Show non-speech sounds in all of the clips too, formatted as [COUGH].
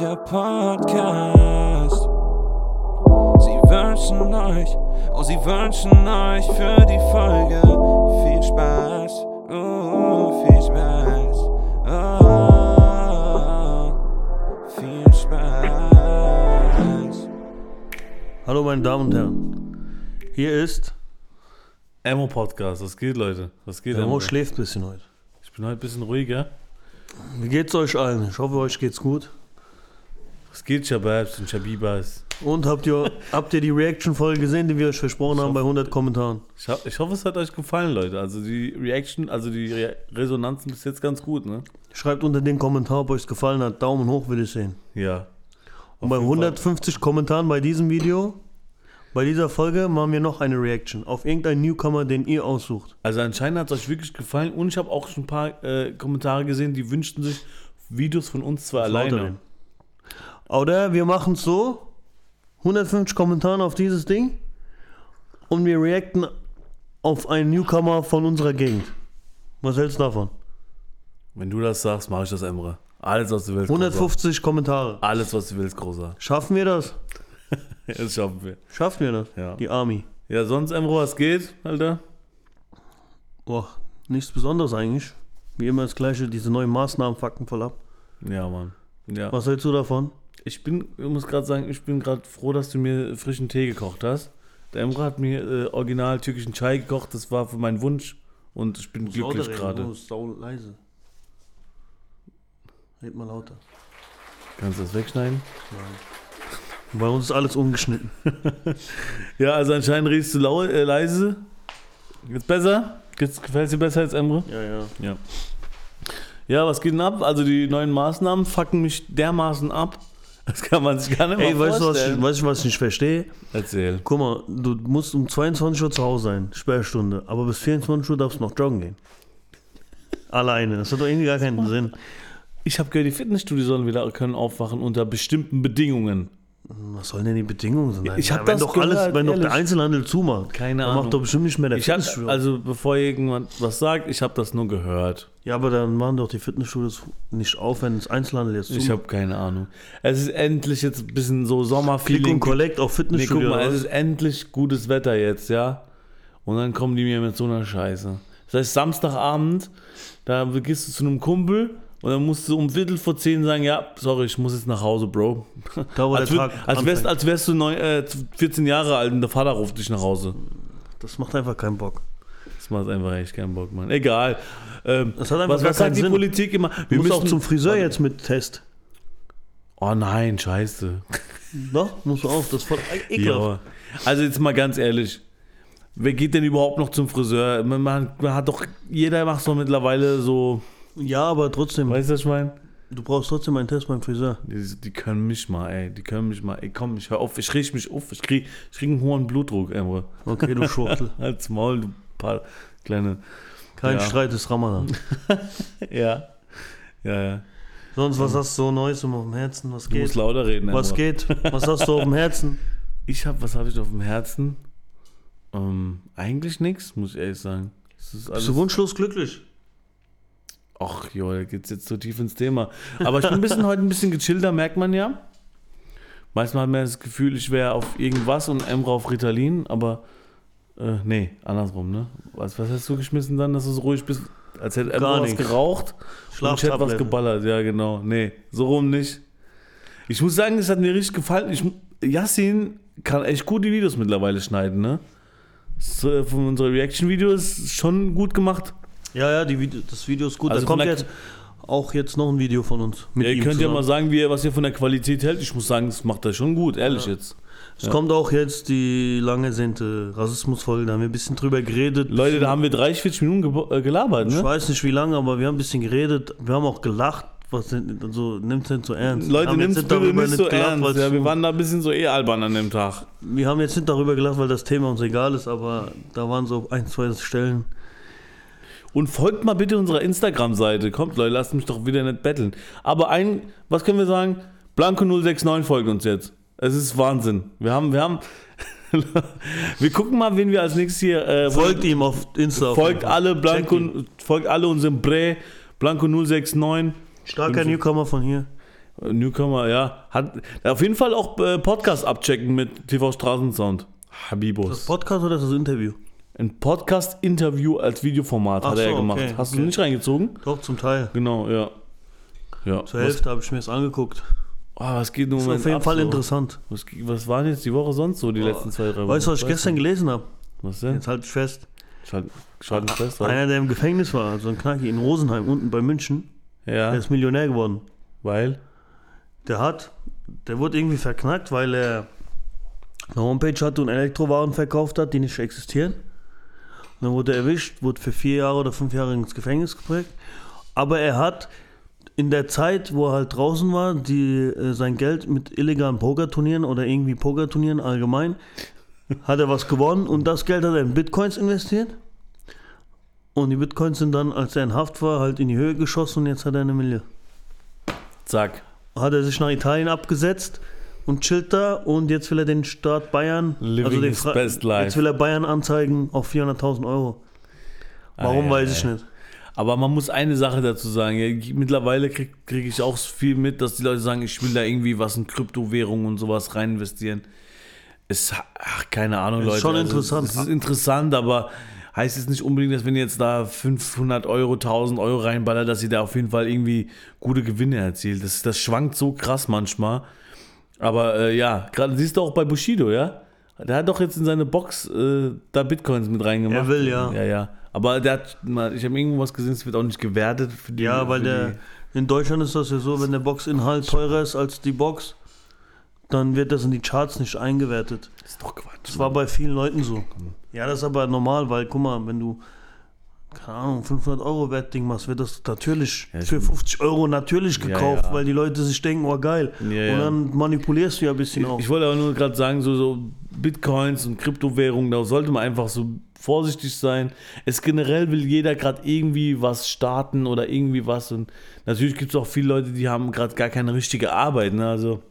der Podcast. Sie wünschen euch, oh, sie wünschen euch für die Folge viel Spaß. Oh, viel Spaß. Oh, viel Spaß. Hallo meine Damen und Herren. Hier ist. Emo Podcast, was geht, Leute? Was geht, Emo? schläft ein bisschen heute. Ich bin heute ein bisschen ruhiger. Wie geht's euch allen? Ich hoffe, euch geht's gut. Was geht, Shababs und Shabibas? Und habt ihr, habt ihr die Reaction-Folge gesehen, die wir euch versprochen haben bei 100 Kommentaren? Ich, ho ich hoffe, es hat euch gefallen, Leute. Also die Reaction, also die Re Resonanzen bis jetzt ganz gut, ne? Schreibt unter den Kommentar, ob euch gegefallen hat. Daumen hoch will ich sehen. Ja. Und bei jeden Fall. 150 Kommentaren bei diesem Video, bei dieser Folge, machen wir noch eine Reaction auf irgendeinen Newcomer, den ihr aussucht. Also anscheinend hat es euch wirklich gefallen und ich habe auch schon ein paar äh, Kommentare gesehen, die wünschten sich Videos von uns zwei Lauter alleine. Oder wir machen es so: 150 Kommentare auf dieses Ding und wir reacten auf einen Newcomer von unserer Gegend. Was hältst du davon? Wenn du das sagst, mache ich das, Emre. Alles, was du willst. Großer. 150 Kommentare. Alles, was du willst, großer. Schaffen wir das? [LAUGHS] Das schaffen wir. Schaffen wir das? Ja. Die Army. Ja, sonst, Emre, was geht, Alter? Boah, nichts Besonderes eigentlich. Wie immer das gleiche, diese neuen Maßnahmen fucken voll ab. Ja, Mann. Ja. Was hältst du davon? Ich bin, ich muss gerade sagen, ich bin gerade froh, dass du mir frischen Tee gekocht hast. Der Emre hat mir äh, original türkischen Chai gekocht, das war für meinen Wunsch und ich bin glücklich gerade. Oh, ist sau leise. Red mal lauter. Kannst du das wegschneiden? Bei uns ist alles ungeschnitten. [LAUGHS] Ja, also anscheinend riechst du lau äh, leise. Jetzt besser? Gefällt es dir besser als Emre? Ja, ja. Ja. Ja, was geht denn ab? Also die neuen Maßnahmen fucken mich dermaßen ab. Das kann man sich gar nicht Ey, weißt du, was ich, weißt du, was ich nicht verstehe? Erzähl. Guck mal, du musst um 22 Uhr zu Hause sein, Sperrstunde, aber bis 24 Uhr darfst du noch joggen gehen. Alleine, das hat doch irgendwie gar keinen Sinn. Ich habe gehört, die Fitnessstudios sollen wieder können aufwachen unter bestimmten Bedingungen. Was sollen denn die Bedingungen sein? Ich hab wenn das doch alles, gehört, wenn doch der. Einzelhandel zumacht, Keine Ahnung. macht doch bestimmt nicht mehr der Ich hab, Fitnessstudio. also bevor irgendjemand was sagt, ich habe das nur gehört. ja, aber dann machen doch die Fitnessstudios nicht auf, wenn das Einzelhandel jetzt Ich zumacht. habe keine Ahnung. Es ist endlich jetzt ein bisschen so Click Sommerfeeling. und Collect auf Nee, guck Fitnessstudio. mal, es ist endlich gutes Wetter jetzt, ja. Und dann kommen die mir mit so einer Scheiße. Das heißt, Samstagabend, da gehst du zu einem Kumpel und dann musst du um Viertel vor zehn sagen, ja, sorry, ich muss jetzt nach Hause, Bro. [LAUGHS] Da, als, würd, als, wärst, als wärst du neun, äh, 14 Jahre alt und der Vater ruft dich nach Hause. das macht einfach keinen Bock. Das macht einfach echt keinen Bock, Mann. Egal. Ähm, Das hat einfach was was sagt keinen die Sinn. Politik immer? Du musst auch zum Friseur jetzt mit Test. Oh nein, scheiße. [LAUGHS] Doch, musst du auch. Das ist voll e- ekelhaft. Ja. Also jetzt mal ganz ehrlich. Wer geht denn überhaupt noch zum Friseur? Man, man, man hat doch, jeder macht doch mittlerweile so, Ja, aber trotzdem, weißt du, was ich meine? du brauchst trotzdem einen Test beim Friseur. Die, die können mich mal, ey, die können mich mal, ey, komm, ich hör auf, ich riech mich auf, ich krieg, ich krieg einen hohen Blutdruck, Emre. Okay, du Schurtel. [LAUGHS] Als Maul, du paar kleine, Kein Ja. Streit ist Ramadan. [LAUGHS] ja, ja, ja. Sonst, was hast du so Neues auf dem Herzen? Was Du musst geht? lauter reden, Was Emre. geht? Was hast du auf dem Herzen? [LAUGHS] Ich hab, was habe ich auf dem Herzen? Ähm, eigentlich nichts, muss ich ehrlich sagen. Bist du wunschlos glücklich? Ach, jo, da geht's jetzt so tief ins Thema. Aber ich bin ein bisschen [LAUGHS] heute ein bisschen gechillter, merkt man ja. Manchmal hat man das Gefühl, ich wäre auf irgendwas und Emre auf Ritalin, aber äh, nee, andersrum, ne? Was, was hast du geschmissen dann, dass du so ruhig bist? Als hätte Emre Gar was geraucht und ich hätte was geballert. Ja, genau. Nee, so rum nicht. Ich muss sagen, es hat mir richtig gefallen. Ich, Yassin kann echt gut die Videos mittlerweile schneiden, ne? So, von unseren Reaction-Videos schon gut gemacht. Ja, ja, Video, das Video ist gut. Also da kommt jetzt auch jetzt noch ein Video von uns. Mit Ja, ihr könnt ja zusammen. mal sagen, wie was ihr von der Qualität hält. Ich muss sagen, das macht er schon gut, ehrlich jetzt. Es kommt auch jetzt die lange ersehnte Rassismusfolge. Da haben wir ein bisschen drüber geredet. Leute, da haben wir 30, 40 Minuten äh, gelabert, Ich ne? weiß nicht wie lange, aber wir haben ein bisschen geredet. Wir haben auch gelacht. Was also, nimmt es nicht so ernst. Leute, nimm's jetzt bitte darüber nicht so gelacht, ernst. Ja, wir waren da ein bisschen so eh albern an dem Tag. wir haben jetzt nicht darüber gelacht, weil das Thema uns egal ist, aber da waren so ein, zwei Stellen. Und folgt mal bitte unserer Instagram-Seite. Kommt, Leute, lasst mich doch wieder nicht betteln. Aber ein, was können wir sagen? Blanco069 folgt uns jetzt. Es ist Wahnsinn. Wir haben, wir haben, [LAUGHS] wir gucken mal, wen wir als nächstes hier äh, Folgt ihm auf Insta. Folgt alle Blanco, folgt alle unserem Bre, Blanco069. Starker Newcomer von hier. Newcomer, ja. Hat auf jeden Fall auch äh, Podcast abchecken mit TV Straßensound. Das Habibos. Podcast oder das Interview? Ein Podcast-Interview als Videoformat Ach hat er so, gemacht. okay, Hast du okay. nicht reingezogen? Doch, zum Teil. Genau, ja. Ja. Zur was, Hälfte habe ich mir das angeguegt. ah, was geht nun Ist auf jeden Fall interessant. Was, was waren jetzt die Woche sonst so, die letzten zwei, drei Wochen? Weißt du, was ich gestern gelesen habe? Was denn? Jetzt halte ich fest. Schalt, schalten fest, was? Einer, der im Gefängnis war, so ein Knacki in Rosenheim, unten bei München, der Ja, ist Millionär geworden. weil? Der hat, der wurde irgendwie verknackt, weil er eine Homepage hatte und Elektrowaren verkauft hat, die nicht existieren. Dann wurde er erwischt, wurde für vier Jahre oder fünf Jahre ins Gefängnis geprägt. Aber er hat in der Zeit, wo er halt draußen war, die, äh, sein Geld mit illegalen Pokerturnieren oder irgendwie Pokerturnieren allgemein, hat er was gewonnen und das Geld hat er in Bitcoins investiert. Und die Bitcoins sind dann, als er in Haft war, halt in die Höhe geschossen und jetzt hat er eine Million Zack. hat er sich nach Italien abgesetzt und chillt da und jetzt will er den Staat Bayern, Living also den Fra- best life. jetzt will er Bayern anzeigen auf 400.000 Euro. Warum Ah, ja, weiß ich ja. nicht. Aber man muss eine Sache dazu sagen. Mittlerweile kriege krieg ich auch viel mit, dass die Leute sagen, ich will da irgendwie was in Kryptowährungen und sowas rein investieren. Ist, ach, keine Ahnung, Ist Leute. schon interessant. Es ist interessant, aber heißt es nicht unbedingt, dass wenn ihr jetzt da 500 Euro, 1000 Euro reinballert, dass ihr da auf jeden Fall irgendwie gute Gewinne erzielt. Das, das schwankt so krass manchmal. Aber äh, ja, gerade siehst du auch bei Bushido, ja? Der hat doch jetzt in seine Box äh, da Bitcoins mit reingemacht. Er will, ja. Ja, ja. Aber der hat ich habe irgendwo was gesehen, es wird auch nicht gewertet für die. Ja, weil der in Deutschland ist das ja so, wenn der Boxinhalt teurer ist als die Box, dann wird das in die Charts nicht eingewertet. Die, ist doch Quatsch. Das war bei vielen Leuten so. Ja, das ist aber normal, weil guck mal, wenn du keine Ahnung, 500 Euro Wertding machst, wird das natürlich Ja, ich- für 50 Euro natürlich Ja, gekauft, ja. weil die Leute sich denken, oh geil. Ja, Und ja. dann manipulierst du ja ein bisschen auch. Ich wollte aber nur gerade sagen, so, so Bitcoins und Kryptowährungen, da sollte man einfach so vorsichtig sein. Es generell will jeder gerade irgendwie was starten oder irgendwie was. Und natürlich gibt es auch viele Leute, die haben gerade gar keine richtige Arbeit. Ne? Also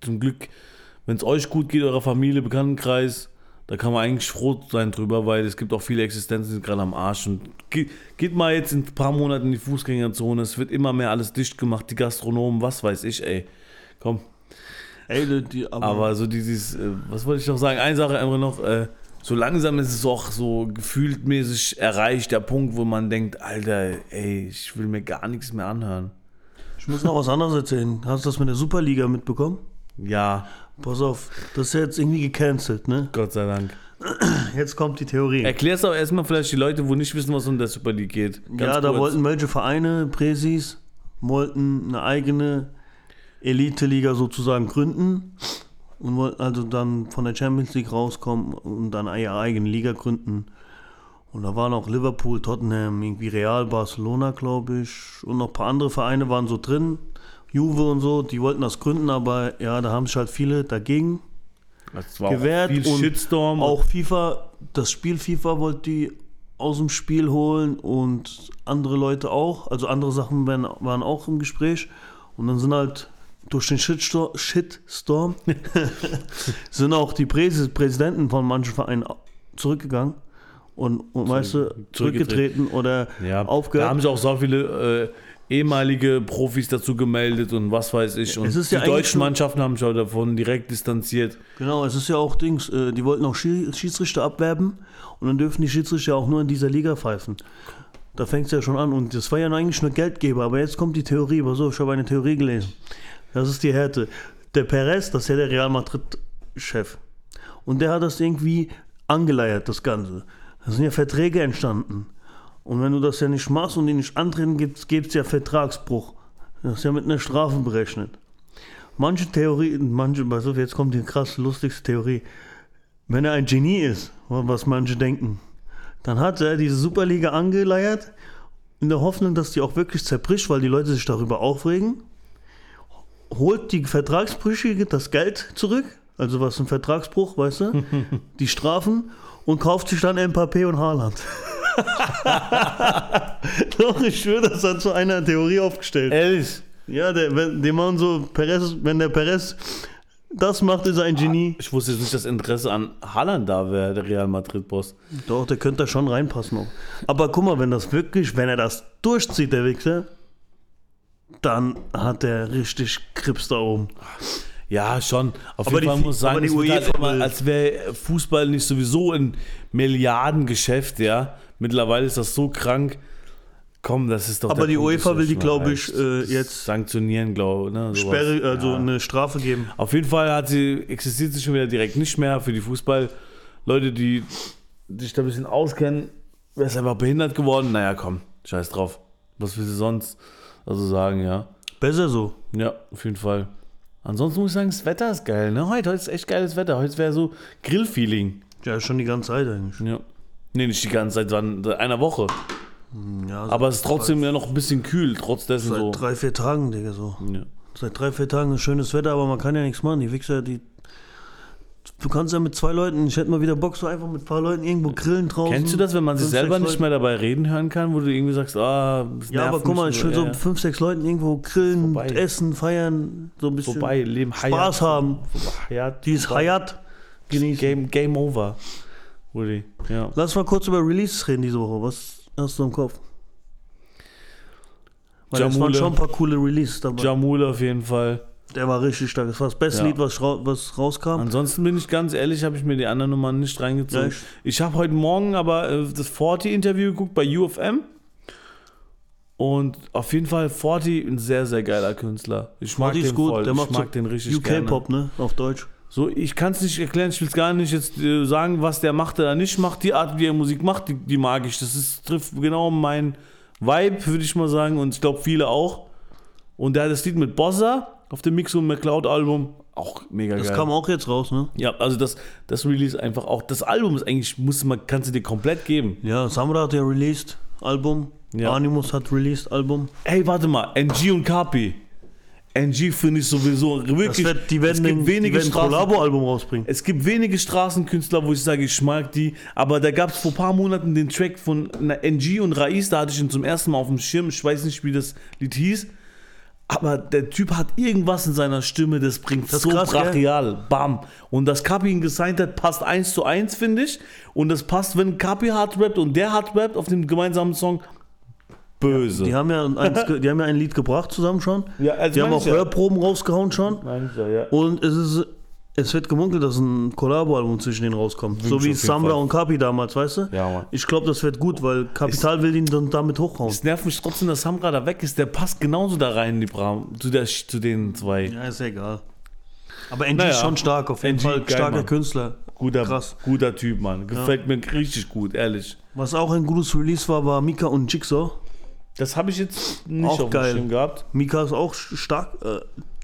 zum Glück, wenn es euch gut geht, eurer Familie, Bekanntenkreis, da kann man eigentlich froh sein drüber, weil es gibt auch viele Existenzen, die sind gerade am Arsch. Und ge geht mal jetzt in ein paar Monaten in die Fußgängerzone, es wird immer mehr alles dicht gemacht, die Gastronomen, was weiß ich, ey. Komm, Ey, die- die, aber, aber so dieses, äh, was wollte ich noch sagen? Eine Sache einfach noch, äh, so langsam ist es auch so gefühltmäßig erreicht, der Punkt, wo man denkt, Alter, ey, ich will mir gar nichts mehr anhören. ich muss noch was anderes erzählen. Hast du das mit der Superliga mitbekommen? Ja, Pass auf, das ist jetzt irgendwie gecancelt, ne? Gott sei Dank. Jetzt kommt die Theorie. Erklär's aber erstmal vielleicht die Leute, wo nicht wissen, was unter der Super League geht. Ganz ja, da kurz. wollten welche Vereine, Präsis, wollten eine eigene Elite-Liga sozusagen gründen und wollten also dann von der Champions League rauskommen und dann ihre eigene Liga gründen. Und da waren auch Liverpool, Tottenham, irgendwie Real, Barcelona, glaube ich, und noch ein paar andere Vereine waren so drin. Juve und so, die wollten das gründen, aber ja, da haben sich halt viele dagegen Das war gewährt auch viel und Shitstorm. Auch FIFA, das Spiel FIFA wollte die aus dem Spiel holen und andere Leute auch. Also andere Sachen waren, waren auch im Gespräch. Und dann sind halt durch den Shitstorm, Shitstorm [LAUGHS] sind auch die Präs Präsidenten von manchen Vereinen zurückgegangen und, und weißt du, zurückgetreten oder ja, da aufgehört. haben sich auch so viele äh, ehemalige Profis dazu gemeldet und was weiß ich. Und ja die deutschen Mannschaften haben sich auch davon direkt distanziert. Genau, es ist ja auch Dings, äh, die wollten auch Schie- Schiedsrichter abwerben und dann dürfen die Schiedsrichter auch nur in dieser Liga pfeifen. Da fängt es ja schon an und das war ja eigentlich nur Geldgeber, aber jetzt kommt die Theorie, pass auf, ich habe eine Theorie gelesen. Das ist die Härte. Der Perez, das ist ja der Real Madrid-Chef und der hat das irgendwie angeleiert, das Ganze. Da sind ja Verträge entstanden. Und wenn du das ja nicht machst und die nicht antreten, gibt es ja Vertragsbruch. Das ist ja mit einer Strafe berechnet. Manche Theorien, manche, pass auf, jetzt kommt die krass lustigste Theorie. Wenn er ein Genie ist, was manche denken, dann hat er diese Superliga angeleiert, in der Hoffnung, dass die auch wirklich zerbricht, weil die Leute sich darüber aufregen, holt die Vertragsbrüchige das Geld zurück, also was ein Vertragsbruch, weißt du, [LAUGHS] die Strafen und kauft sich dann Mbappé und Haaland. [LAUGHS] Doch, ich schwöre, das hat so einer Theorie aufgestellt. Ehrlich? Ja, der, wenn, die machen so, Perez, wenn der Perez das macht, ist er ein Genie. Ich wusste jetzt nicht, dass Interesse an Haaland da wäre, der Real Madrid-Boss. Doch, der könnte da schon reinpassen auch. Aber guck mal, wenn das wirklich, wenn er das durchzieht, der Wichser, dann hat der richtig Krips da oben. Ja, schon. Auf Aber jeden Fall die- muss ich sagen, es wird halt immer, als wäre Fußball nicht sowieso ein Milliardengeschäft, ja. Mittlerweile ist das so krank. Komm, das ist doch. Aber die Punkt, UEFA will die, glaube ich, reicht. äh, jetzt sanktionieren, glaube ich. Ne, sowas. Sperre, also Ja. eine Strafe geben. Auf jeden Fall hat sie, existiert sie schon wieder direkt nicht mehr für die Fußballleute, die sich da ein bisschen auskennen. Wer ist einfach behindert geworden? Naja, komm, scheiß drauf. Was will sie sonst also sagen, ja? Besser so. Ja, auf jeden Fall. Ansonsten muss ich sagen, das Wetter ist geil. Ne? Heute, heute ist echt geiles Wetter. Heute wäre so Grillfeeling. Ja, schon die ganze Zeit eigentlich. Ja. Nee, nicht die ganze Zeit, sondern seit einer Woche. Ja, Aber es ist trotzdem ja noch ein bisschen kühl, trotz dessen seit so. drei, vier Tagen, Digga, so. Ja. Seit drei, vier Tagen ist schönes Wetter, aber man kann ja nichts machen. Die Wichser, die. Du kannst ja mit zwei Leuten, ich hätte mal wieder Bock, so einfach mit ein paar Leuten irgendwo grillen draußen. Kennst du das, wenn man sich selber nicht mehr dabei reden hören kann, wo du irgendwie sagst, ah, das Ja, aber guck mal, ich will so mit ja. fünf, sechs Leuten irgendwo grillen, Vorbei. essen, feiern, so ein bisschen Vorbei, Leben Spaß haben. Hayat, Dieses Hayat genießen. Game, Game over. Rudi. Ja. Lass mal kurz über Releases reden diese Woche. Was hast du im Kopf? Weil es waren Jamule. schon ein paar coole Releases dabei. Jamule auf jeden Fall. Der war richtig stark. Das war das beste Ja. Lied, was, was rauskam. Ansonsten bin ich ganz ehrlich, habe ich mir die anderen Nummern nicht reingezogen. Ja, ich- habe heute Morgen aber äh, das Forti-Interview geguckt bei UFM. Und auf jeden Fall Forti, ein sehr, sehr geiler Künstler. Ich mag Forti den ist gut. voll. Der ich macht mag so den richtig gerne. UK-Pop, ne? Auf Deutsch. So, ich kann es nicht erklären, ich will es gar nicht jetzt äh, sagen, was der macht oder nicht macht. Die Art, wie er Musik macht, die, die mag ich. Das ist, trifft genau mein Vibe, würde ich mal sagen. Und ich glaube, viele auch. Und der hat das Lied mit Bossa auf dem Mix und McCloud-Album. Auch mega Das geil. kam auch jetzt raus, ne? ja, also das, das Release einfach auch. Das Album ist eigentlich, muss man, kannst du dir komplett geben. Ja, Samra hat ja released, Album. Ja. Animus hat released, Album. Hey, warte mal, NG und Kapi. NG finde ich sowieso Das wirklich. wird, die es werden, gibt ein- wenige die werden ein Straßen- Collabo-Album rausbringen. Es gibt wenige Straßenkünstler, wo ich sage, ich mag die, aber da gab es vor ein paar Monaten den Track von NG und Raiz, da hatte ich ihn zum ersten Mal auf dem Schirm, ich weiß nicht, wie das Lied hieß, aber der Typ hat irgendwas in seiner Stimme, das bringt Das so krass, gell? brachial, bam. Und das Kapi ihn gesigned hat, passt eins zu eins, finde ich. Und das passt, wenn Kapi hart rappt und der hart rappt auf dem gemeinsamen Song, böse. Die haben, ja eins, ge- die haben ja ein Lied gebracht zusammen schon. Ja, also die haben auch ja. Hörproben rausgehauen schon. Ja, ja. Und es ist. Es wird gemunkelt, dass ein Collabo-Album zwischen denen rauskommt. so ich wie Samra Fall. und Kapi damals, weißt du? Ja, Mann. Ich glaube, das wird gut, weil Kapital will ihn dann damit hochhauen. Es nervt mich trotzdem, dass Samra da weg ist. Der passt genauso da rein, die Bram, zu, der, zu den zwei. Ja, ist egal. Aber NG Naja. ist schon stark, auf jeden NG, Fall. geil, Starker Mann. Künstler. Guter, Krass. guter Typ, Mann. Gefällt mir richtig gut, ehrlich. Was auch ein gutes Release war, war Mika und Jigsaw. Das habe ich jetzt nicht Auch auf geil. dem Schirm gehabt. Mika ist auch stark, äh,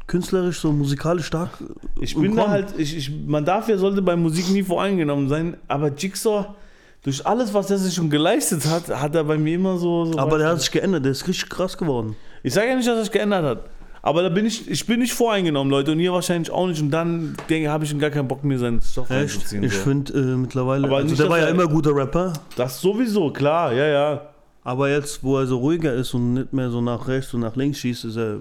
künstlerisch, so musikalisch stark. äh, Ich bin da halt, ich, ich, man darf ja, sollte bei Musik nie voreingenommen sein, aber Jigsaw, durch alles, was er sich schon geleistet hat, hat er bei mir immer so. so Aber der hat sich geändert, der ist richtig krass geworden. ich sage ja nicht, dass er sich geändert hat. Aber da bin ich, ich bin nicht voreingenommen, Leute, und ihr wahrscheinlich auch nicht. Und dann denke habe ich gar keinen Bock mehr, seinen Stoff Echt? Ich so. finde äh, mittlerweile, Aber also nicht, der war ja er- immer guter Rapper, Das sowieso, klar, ja, ja. aber jetzt, wo er so ruhiger ist und nicht mehr so nach rechts und nach links schießt, ist er,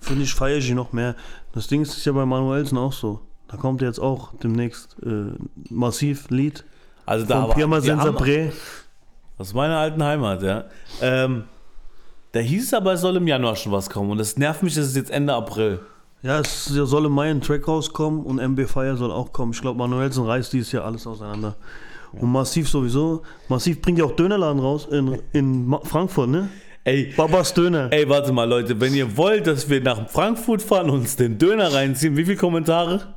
finde ich, feiere ich ihn noch mehr. Das Ding ist, ja bei Manuelsen auch so. Da kommt jetzt auch demnächst äh, massiv Lied Also da von Pirma Sensapré. Aus meiner alten Heimat, ja. Ähm, da hieß es aber, es soll im Januar schon was kommen. Und es nervt mich, dass es jetzt Ende April. Ja, es soll im Mai ein Track rauskommen und MB Fire soll auch kommen. Ich glaube, Manuelsen reißt dieses Jahr alles auseinander. Und Massiv sowieso. Massiv bringt ja auch Dönerladen raus in, in Frankfurt, ne? Ey, Babas Döner. ey, warte mal, Leute, wenn ihr wollt, dass wir nach Frankfurt fahren und uns den Döner reinziehen, wie viele Kommentare?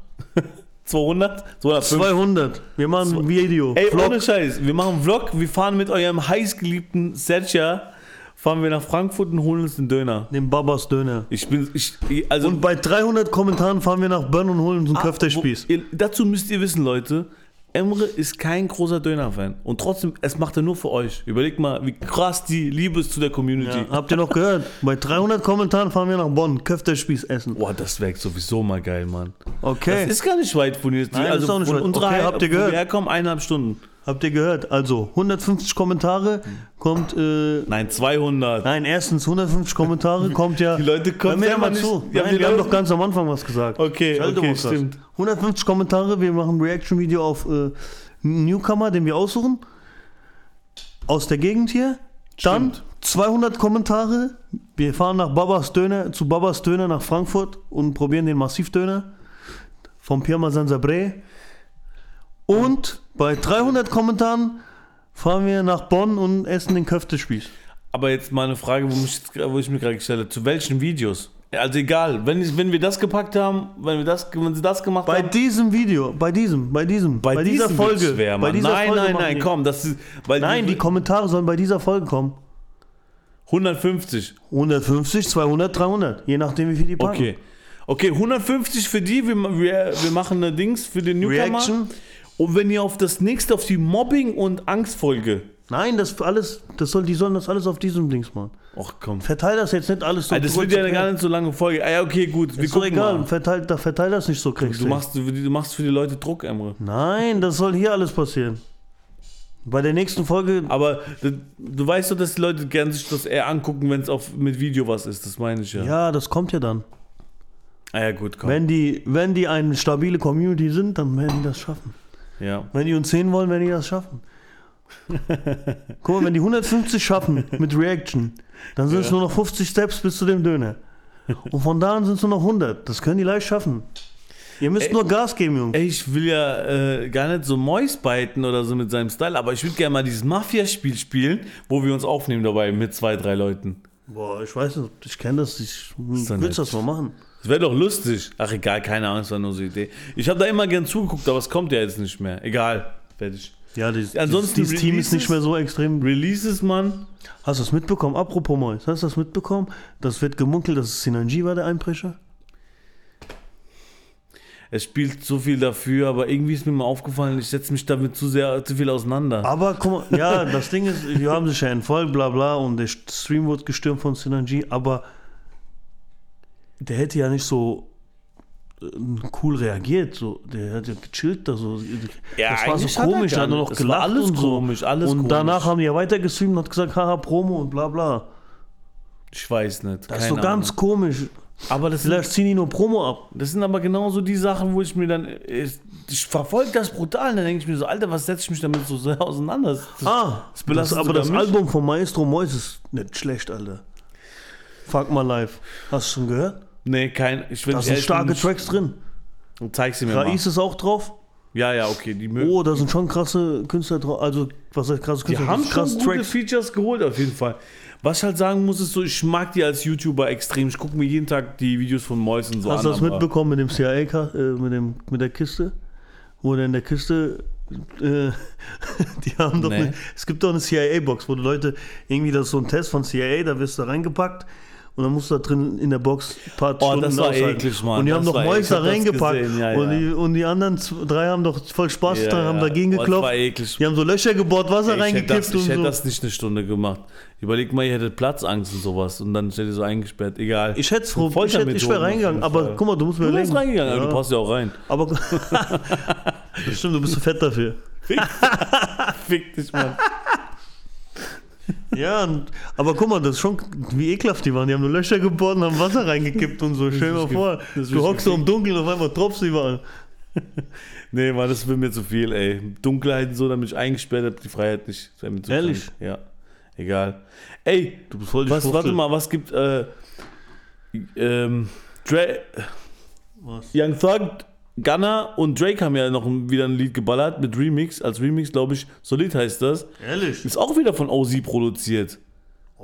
200? 250? 200. Wir machen ein Video. Ey, Vlog. ohne Scheiß, wir machen einen Vlog, wir fahren mit eurem heißgeliebten Setcher, fahren wir nach Frankfurt und holen uns den Döner. Den Babas Döner. Ich bin, ich, also... Und bei 300 Kommentaren fahren wir nach Bern und holen uns einen Köftespieß. Wo, ihr, dazu müsst ihr wissen, Leute, Emre ist kein großer Döner-Fan. Und trotzdem, es macht er nur für euch. Überlegt mal, wie krass die Liebe ist zu der Community. Ja, habt ihr noch gehört? Bei 300 Kommentaren fahren wir nach Bonn. Köftespieß essen. Boah, das wäre sowieso mal geil, Mann. Okay. Das ist gar nicht weit von hier. Nein, also ist auch nicht von weit. unserer Okay, habt ihr gehört? wir herkommen, eineinhalb Stunden. Habt ihr gehört? Also 150 Kommentare kommt. Äh, Nein, 200. nein, erstens 150 Kommentare kommt ja. [LAUGHS] Die Leute kommen mir mal nicht- zu. Ja, Nein, wir haben Leute- doch ganz am Anfang was gesagt. Okay, Schalte okay, stimmt. 150 Kommentare, wir machen ein Reaction-Video auf äh, Newcomer, den wir aussuchen. Aus der Gegend hier. Dann Stimmt. 200 Kommentare Wir fahren nach Babas Döner, zu Babas Döner nach Frankfurt und probieren den Massivdöner vom Pirma Sansabre. Und bei 300 Kommentaren fahren wir nach Bonn und essen den Köftespieß. Aber jetzt mal eine Frage, wo, mich, wo ich mir gerade gestellt habe. Zu welchen Videos? Also egal, wenn, ich- wenn wir das gepackt haben, wenn wir das, wenn sie das gemacht Bei haben. diesem Video, bei diesem, bei diesem, bei, dieser diesem Folge. schwer, bei dieser nein, Folge nein, nein, die- komm, das ist, Nein, die Kommentare sollen bei dieser Folge kommen. 150. 150, 200, 300. Je nachdem, wie viel die packen. Okay. Okay, 150 für die, wir, wir, wir machen eine Dings für den Newcomer. Reaction. Und wenn ihr auf das nächste, auf die Mobbing- und Angstfolge. Nein, das alles, das soll, die sollen das alles auf diesem Dings machen. Ach komm. Verteil das jetzt nicht alles so. Ah, das wird ja eine gar nicht so lange Folge. Ah ja, okay, gut. Wir Ist doch egal, mal. verteil, da verteil das nicht so kriegst Du machst, du, du machst für die Leute Druck, Emre. Nein, das soll hier alles passieren. Bei der nächsten Folge. Aber du, du weißt doch, dass die Leute gerne sich das eher angucken, wenn es mit Video was ist. Das meine ich ja. Ja, das kommt ja dann. Ah ja, gut, komm. Wenn die, wenn die eine stabile Community sind, dann werden die das schaffen. Ja. Wenn die uns sehen wollen, werden die das schaffen. [LAUGHS] Guck mal, wenn die 150 schaffen mit Reaction, dann sind es Ja. nur noch 50 Steps bis zu dem Döner. Und von da an sind es nur noch 100. Das können die leicht schaffen. Ihr müsst Ey, nur Gas geben, Jungs. Ey, ich will ja äh, gar nicht so Mäus biten oder so mit seinem Style, aber ich würde gerne mal dieses Mafia-Spiel spielen, wo wir uns aufnehmen dabei mit zwei, drei Leuten. Boah, ich weiß nicht, ich kenne das. Ich nett. das mal machen. Das wäre doch lustig. Ach egal, keine Ahnung, es war nur so eine Idee. Ich habe da immer gern zugeguckt, aber es kommt ja jetzt nicht mehr. Egal, fertig. Ja, dieses, Ansonsten dieses, dieses Team ist nicht mehr so extrem. Releases, Mann. Hast du das mitbekommen? Apropos Mois, hast du das mitbekommen? Das wird gemunkelt, dass es Sinanji war, der Einbrecher. Es spielt so viel dafür, aber irgendwie ist mir mal aufgefallen, ich setze mich damit zu sehr, zu viel auseinander. Aber guck mal, ja, das Ding ist, die haben sich ja entfolgt, bla bla, und der Stream wurde gestürmt von Sinanji, aber der hätte ja nicht so äh, cool reagiert, so, der hat ja gechillt da so. Ja, das war so er komisch, gar hat nur noch gelacht alles und so. komisch, alles und komisch. danach haben die ja weiter gestreamt und hat gesagt, haha, Promo und bla bla. Ich weiß nicht. Das ist so ganz komisch. Aber das Vielleicht ziehen die nur Promo ab. das sind aber genauso die Sachen, wo ich mir dann. Ich, ich verfolge das brutal. Dann denke ich mir so, Alter, was setze ich mich damit so sehr auseinander? Das, das, Ah, das belastet aber sogar das mich. Album von Maestro Mois ist nicht schlecht, Alter. Fuck mal live. Hast du schon gehört? Nee, kein. Ich Da sind starke Tracks drin. Zeig sie mir mal. Rais ist auch drauf. Ja, ja, okay. Die, mögen. Oh, da sind schon krasse Künstler drauf. Also, was heißt krasse die Künstler? haben sind krasse schon gute Features geholt, auf jeden Fall. Was ich halt sagen muss, ist so, ich mag die als YouTuber extrem. Ich gucke mir jeden Tag die Videos von Mois und so Hast an. du das mitbekommen mit dem CIA, äh, mit, dem, mit der Kiste? Wo der in der Kiste, äh, [LAUGHS] die haben doch, Nee. eine, es gibt doch eine CIA-Box, wo die Leute, irgendwie das ist so ein Test von CIA, da wirst du reingepackt und dann musst du da drin in der Box ein paar Oh, Stunden das war aushalten. eklig, Mann. Und die haben Das doch war Mäuse. Ich da reingepackt ja, Und, die, und die anderen drei haben doch voll Spaß Ja, dran, haben dagegen Oh, das geklopft. war eklig. Die haben so Löcher gebohrt, Wasser Ich hätte, reingekippt das, ich und hätte so. das nicht eine Stunde gemacht. Überleg mal, ihr hättet Platzangst und sowas und dann seid ihr so eingesperrt. Egal. Ich hätte froh, ich, hätte, ich wäre reingegangen, aber guck mal, du musst mir Du bist reingegangen, Ja. du passt ja auch rein. Aber das [LAUGHS] [LAUGHS] stimmt, du bist zu fett dafür. Fick dich, [LAUGHS] Mann. Ja, und, aber guck mal, das ist schon, wie ekelhaft die waren. Die haben nur Löcher gebohrt und haben Wasser reingekippt und so. Stell dir mal vor, du hockst so im. Dunkeln und auf einmal tropfst überall. [LAUGHS] Nee, Mann, das wird mir zu viel, ey. Dunkelheit so, damit ich eingesperrt habe, die Freiheit nicht. Ehrlich? krank. Ja. Egal. Ey, Du bist voll die was, warte mal, was gibt, äh, ähm, Dre Was? Young Thug, Gunner und Drake haben ja noch ein- wieder ein Lied geballert mit Remix. Als Remix, glaube ich, Solid heißt das. Ehrlich? Ist auch wieder von OZ produziert.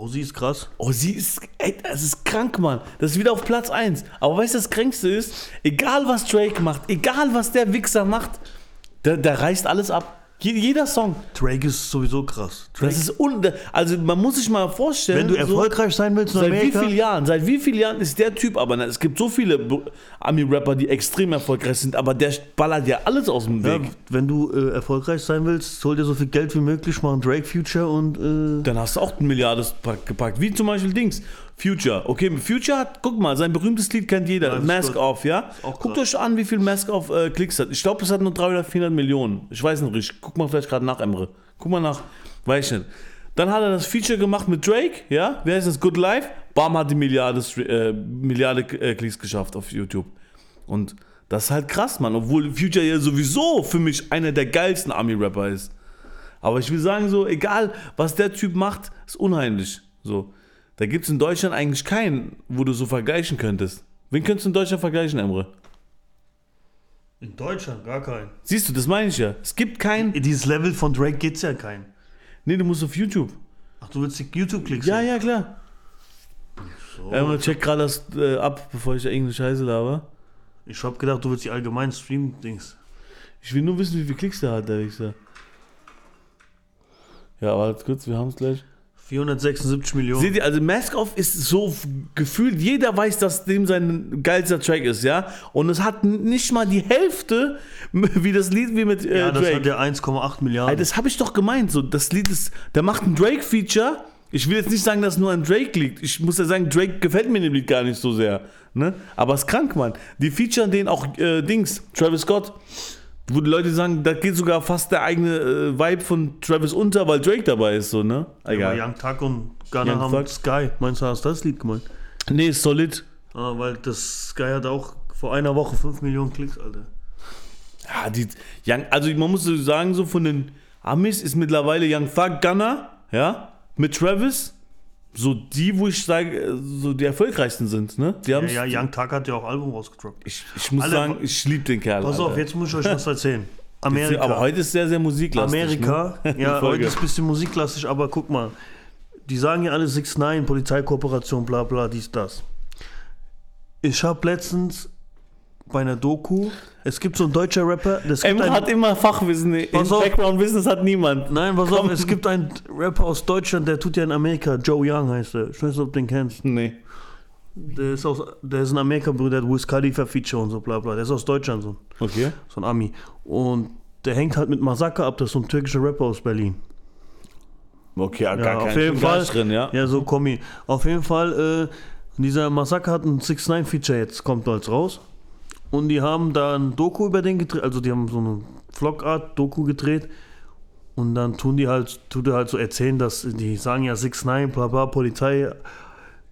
Sie ist krass. Sie ist, ey, das ist krank, Mann. Das ist wieder auf Platz 1. Aber weißt du, das Kränkste ist, egal was Drake macht, egal was der Wichser macht, der, der reißt alles ab. Je, jeder Song. Drake ist sowieso krass. Drake, Das ist un, also man muss sich mal vorstellen. wenn du erfolgreich sein willst in Seit wie Amerika, vielen Jahren? Seit wie vielen Jahren ist der Typ? Aber es gibt so viele Ami-Rapper, die extrem erfolgreich sind, aber der ballert ja alles aus dem ja, Weg. wenn du äh, erfolgreich sein willst, soll dir so viel Geld wie möglich machen. Drake, Future und äh, Dann hast du auch eine Milliarde pack- gepackt. Wie zum Beispiel Dings. Future. Okay, Future hat, guck mal, sein berühmtes Lied kennt jeder. Ja, Mask gut. Off, ja? Guckt euch an, wie viel Mask Off äh, Klicks hat. Ich glaube, es hat nur 300 oder 400 Millionen. Ich weiß nicht richtig. Guck mal vielleicht gerade nach, Emre. Guck mal nach. Weiß ich nicht. Dann hat er das Feature gemacht mit Drake, ja? Wer ist das? Good Life. Bam hat die Milliarde, äh, Milliarde äh, Klicks geschafft auf YouTube. Und das ist halt krass, Mann. Obwohl Future ja sowieso für mich einer der geilsten Ami-Rapper ist. Aber ich will sagen, so, egal was der Typ macht, ist unheimlich. So. Da gibt es in Deutschland eigentlich keinen, wo du so vergleichen könntest. Wen könntest du in Deutschland vergleichen, Emre? In Deutschland gar keinen. Siehst du, das meine ich ja. Es gibt keinen. Dieses Level von Drake gibt's ja keinen. Nee, du musst auf YouTube. Ach, du willst die YouTube-Klicks Ja, ja, klar. So. Emre, check gerade das äh, ab, bevor ich da irgendeine Scheiße laber. Ich hab gedacht, du willst die allgemeinen Stream-Dings. Ich will nur wissen, wie viele Klicks der hat, der Wichser. Ja, aber kurz, wir haben es gleich. 476 Millionen. Seht ihr, also Mask Off ist so gefühlt, jeder weiß, dass dem sein geilster Track ist, ja? Und es hat nicht mal die Hälfte, wie das Lied wie mit äh, ja, das Drake. hat ja 1,8 Ey, Milliarden. das habe ich doch gemeint. So, das Lied ist, der macht ein Drake-Feature. Ich will jetzt nicht sagen, dass es nur an Drake liegt. Ich muss ja sagen, Drake gefällt mir in dem Lied gar nicht so sehr. Ne? Aber es ist krank, Mann. Die featuren den auch äh, Dings, Travis Scott. Wo die Leute sagen, da geht sogar fast der eigene äh, Vibe von Travis unter, weil Drake dabei ist, so, ne? Egal. Young Thug und Gunner Young haben Thug. Sky. Meinst du, hast du das Lied gemeint? Nee, solid. Ah, weil das Sky hat auch vor einer Woche 5 Millionen Klicks, Alter. Ja, die, Young, also man muss so sagen, so von den Amis ist mittlerweile Young Thug Gunner, ja, mit Travis, so die, wo ich sage, äh, so die erfolgreichsten sind, ne? Die Ja, ja, Young Thug hat ja auch Album rausgedroppt. Ich, ich muss Alle- sagen, ich liebe den Kerl. Pass auf, Alter. jetzt muss ich euch was erzählen. [LAUGHS] Amerika. Aber heute ist sehr, sehr musiklastig. Amerika, Ne? [LAUGHS] ja, heute ist ein bisschen musikklassisch, aber guck mal. Die sagen ja alle 6 9 Polizeikooperation, bla bla, dies, das. Ich habe letztens bei einer Doku, es gibt so einen deutscher Rapper, das gibt Emre einen, hat immer Fachwissen. Auf. Background-Wissen hat niemand. Nein, pass Komm. auf, es gibt einen Rapper aus Deutschland, der tut ja in Amerika, Joe Young heißt er. Ich weiß nicht, ob du den kennst. Nee. Der ist, aus, der ist in Amerika, Bruder, der hat Wiz Khalifa Feature und so, bla bla. Der ist aus Deutschland, so, Okay. so ein Ami. Und der hängt halt mit Masaka ab, das ist so ein türkischer Rapper aus Berlin. Okay, ja, gar auf kein jeden Fall. drin, ja. Ja, so Kommi. Auf jeden Fall, äh, dieser Massaker hat ein 6 9 Feature jetzt, kommt als raus. Und die haben da ein Doku über den gedreht, also die haben so eine Vlogart Doku gedreht. Und dann tun die halt, tut er halt so erzählen, dass die sagen ja 6 9 bla bla, Polizei,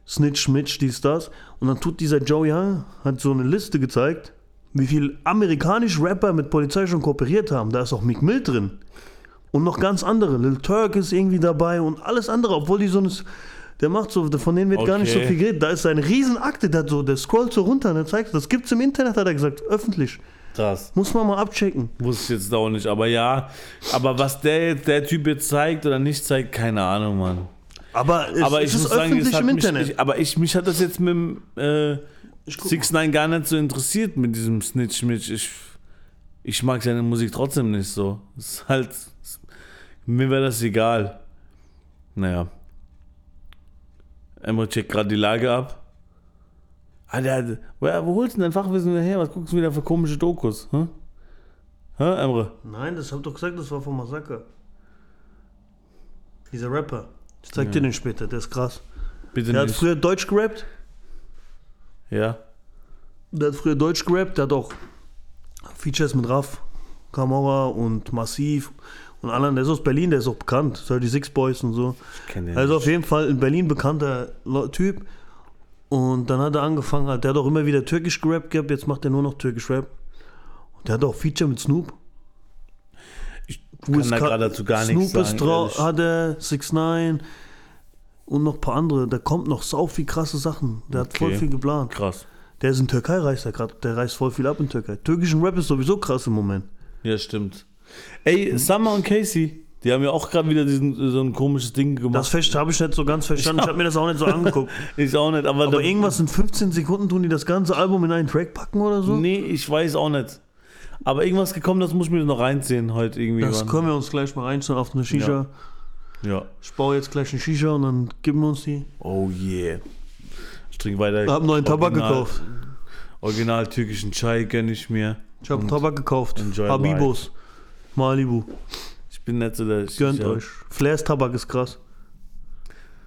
Snitch, Mitch, dies, das. Und dann tut dieser Joe Young, hat so eine Liste gezeigt, wie viel amerikanische Rapper mit Polizei schon kooperiert haben. Da ist auch Mick Mill drin. Und noch ganz andere. Lil Turk ist irgendwie dabei und alles andere, obwohl die so ein. Der macht so, von denen wird gar nicht so Okay. viel geredet. Da ist eine Riesenakte, der, so, der scrollt so runter und der zeigt, das gibt's im Internet, hat er gesagt, öffentlich. Krass. Muss man mal abchecken. Wusste ich jetzt auch nicht, aber ja. Aber was der, der Typ jetzt zeigt oder nicht zeigt, keine Ahnung, Mann. Aber es, aber ich ist muss sagen, öffentlich es hat im mich. Ich, aber ich, mich hat das jetzt mit dem äh, 6 9 gar nicht so interessiert mit diesem Snitch Mitch. Ich, ich mag seine Musik trotzdem nicht so. Es ist halt. Mir wäre das egal. Naja. Emre checkt gerade die Lage ab. Alter, wo, wo holst du denn dein Fachwissen wieder her? Was guckst du wieder für komische Dokus? Hä? Hä, Emre? Nein, das hab ich doch gesagt, das war von Massaker. Dieser Rapper. Ich zeig dir den später, der ist krass. Bitte Der hat nicht. früher Deutsch gerappt. Ja. Der hat früher Deutsch gerappt, der hat auch Features mit Raff, Kamora und Massiv und anderen. Der ist aus Berlin, der ist auch bekannt. 36 Boys und so. Ich den Also nicht. auf jeden Fall in Berlin bekannter Typ. Und dann hat er angefangen, halt, der hat auch immer wieder türkisch gerappt gehabt, jetzt macht er nur noch türkisch Rap. Und der hat auch Feature mit Snoop. Ich kann da gerade dazu gar Snoop nichts sagen. ist drauf, hat er, 6 9 und noch ein paar andere. Da kommt noch sau viel krasse Sachen. Der hat voll Okay. viel geplant. Krass. Der ist in Türkei, reist er gerade. Der reist voll viel ab in Türkei. Türkischen Rap ist sowieso krass im Moment. Ja, stimmt. Ey, Summer und Casey, die haben ja auch gerade wieder diesen, so ein komisches Ding Das gemacht. Fest habe ich nicht so ganz verstanden. Ich habe mir das auch nicht so angeguckt. [LAUGHS] Ich auch nicht, aber, Aber irgendwas in 15 Sekunden tun die das ganze Album in einen Track packen oder so? Nee, ich weiß auch nicht. Aber irgendwas gekommen, das muss ich mir noch reinziehen heute irgendwie. Das wann. können wir uns gleich mal reinstellen auf eine Shisha. Ja. Ich baue jetzt gleich eine Shisha und dann geben wir uns die. Oh yeah. Ich trinke weiter. Ich habe neuen Tabak gekauft. Original türkischen Chai gönne ich mir. Ich habe Tabak gekauft. Habibos. Malibu. Ich bin nicht so der Gönnt euch. Flairs Tabak ist krass.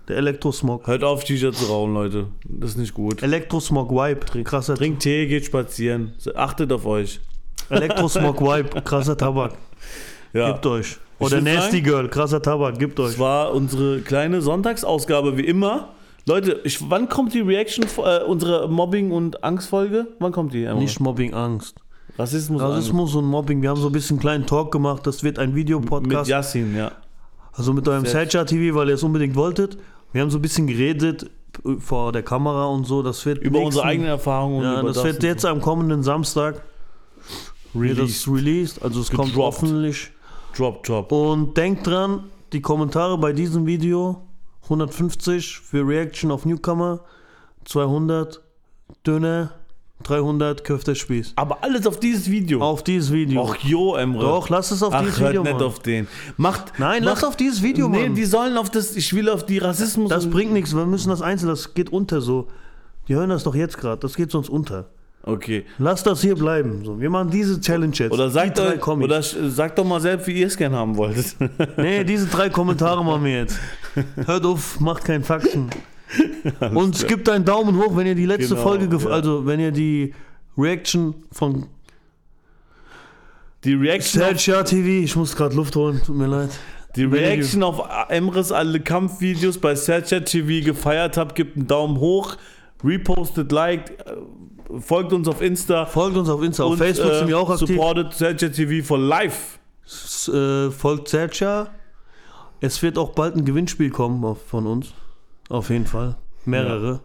Der Elektrosmog. Hört auf, Shisha zu rauchen, Leute. Das ist nicht gut. Elektrosmog Vibe. Krasser Trinkt Tee, geht spazieren. Achtet auf euch. Elektrosmog Vibe. Krasser Tabak. Ja. Gibt euch. Oder Nasty sagen- Girl. Krasser Tabak. Gibt Das euch. war unsere kleine Sonntagsausgabe wie immer. Leute, ich, wann kommt die Reaction, äh, unsere Mobbing- und Angstfolge? Wann kommt die? Nicht Mobbing, Angst. Rassismus, Rassismus und Mobbing. Wir haben so ein bisschen einen kleinen Talk gemacht. Das wird ein Angst. Mit Videopodcast. Yassin, ja. Also mit eurem Selcha TV, weil ihr es unbedingt wolltet. Wir haben so ein bisschen geredet vor der Kamera und so. Das wird Über nächsten- unsere eigenen Erfahrungen. und Ja, über das wird jetzt am kommenden Samstag wird released. das released. Also es kommt Gedroppt. hoffentlich. Drop, drop. Und denkt dran, die Kommentare bei diesem Video 150 für Reaction auf Newcomer, 200 Döner, 300 Köftespieß. Aber alles auf dieses Video. Auf dieses Video. Ach jo, Emre. Doch, lass es auf Ach, dieses hört Video, nicht Mann. auf den. Macht. Nein, macht, lass auf dieses Video, Nee, Mann. die sollen auf das, ich will auf die Rassismus. Das bringt nichts, wir müssen das einzeln, das geht unter so. Die hören das doch jetzt gerade, das geht sonst unter. Okay. Lass das hier bleiben. So. Wir machen diese Challenge jetzt. Oder sagt, euch, oder sagt doch mal selbst, wie ihr es gern haben wolltet. Nee, diese drei Kommentare machen wir jetzt. [LAUGHS] Hört auf, macht kein Faxen. [LAUGHS] Und gebt einen Daumen hoch, wenn ihr die letzte Genau, Folge, ja. also wenn ihr die Reaction von Die Reaction, auf, Sergio TV, ich muss gerade Luft holen, tut mir leid. die Reaction auf Emres alle Kampfvideos bei Sercha TV gefeiert habt, gebt einen Daumen hoch, repostet, liked, äh, folgt uns auf Insta. Folgt uns auf Insta, auf und, Facebook äh, sind wir auch aktiv. Supportet Sercha TV for life. S- Äh, folgt Sergio. Es wird auch bald ein Gewinnspiel kommen auf, von uns. Auf jeden Fall. Mehrere.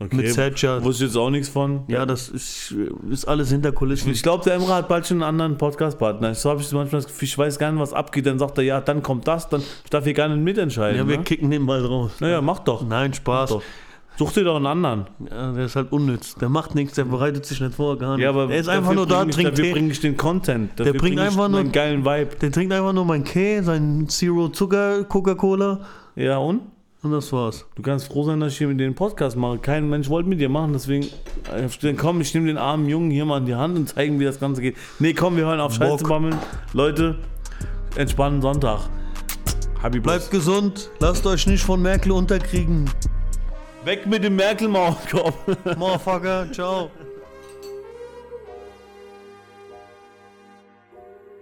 Okay. Mit Sergio. Wusste ich jetzt auch nichts von. Ja, das ist, ist alles hinter Kulissen. Ich glaube, der Emre hat bald schon einen anderen Podcast-Partner. So habe ich manchmal das Gefühl, ich weiß gar nicht, was abgeht. Dann sagt er, ja, dann kommt das, dann ich darf hier gar nicht mitentscheiden. Ja, wir ne? kicken den bald raus. Naja, mach doch. Nein, Spaß. Doch. Such dir doch einen anderen. Ja, der ist halt unnütz. Der macht nichts, der bereitet sich nicht vor, gar nicht. Ja, aber der ist einfach nur da, bring ich, trinkt Dafür bringe ich den Content. Dafür bringt bring ich einfach nur- einen geilen Vibe. Der trinkt einfach nur mein Tee, sein Zero Zucker Coca-Cola Ja, und? Und das war's. Du kannst froh sein, dass ich hier mit dir den Podcast mache. Kein Mensch wollte mit dir machen, deswegen äh, ich gedacht, komm, ich nehme den armen Jungen hier mal in die Hand und zeigen, wie das Ganze geht. Nee, komm, wir hören auf Scheiß Bock. zu bammeln. Leute, entspannten Sonntag. Happy Bleibt gesund, lasst euch nicht von Merkel unterkriegen. Weg mit dem Merkel-Maulkorb. Motherfucker, ciao.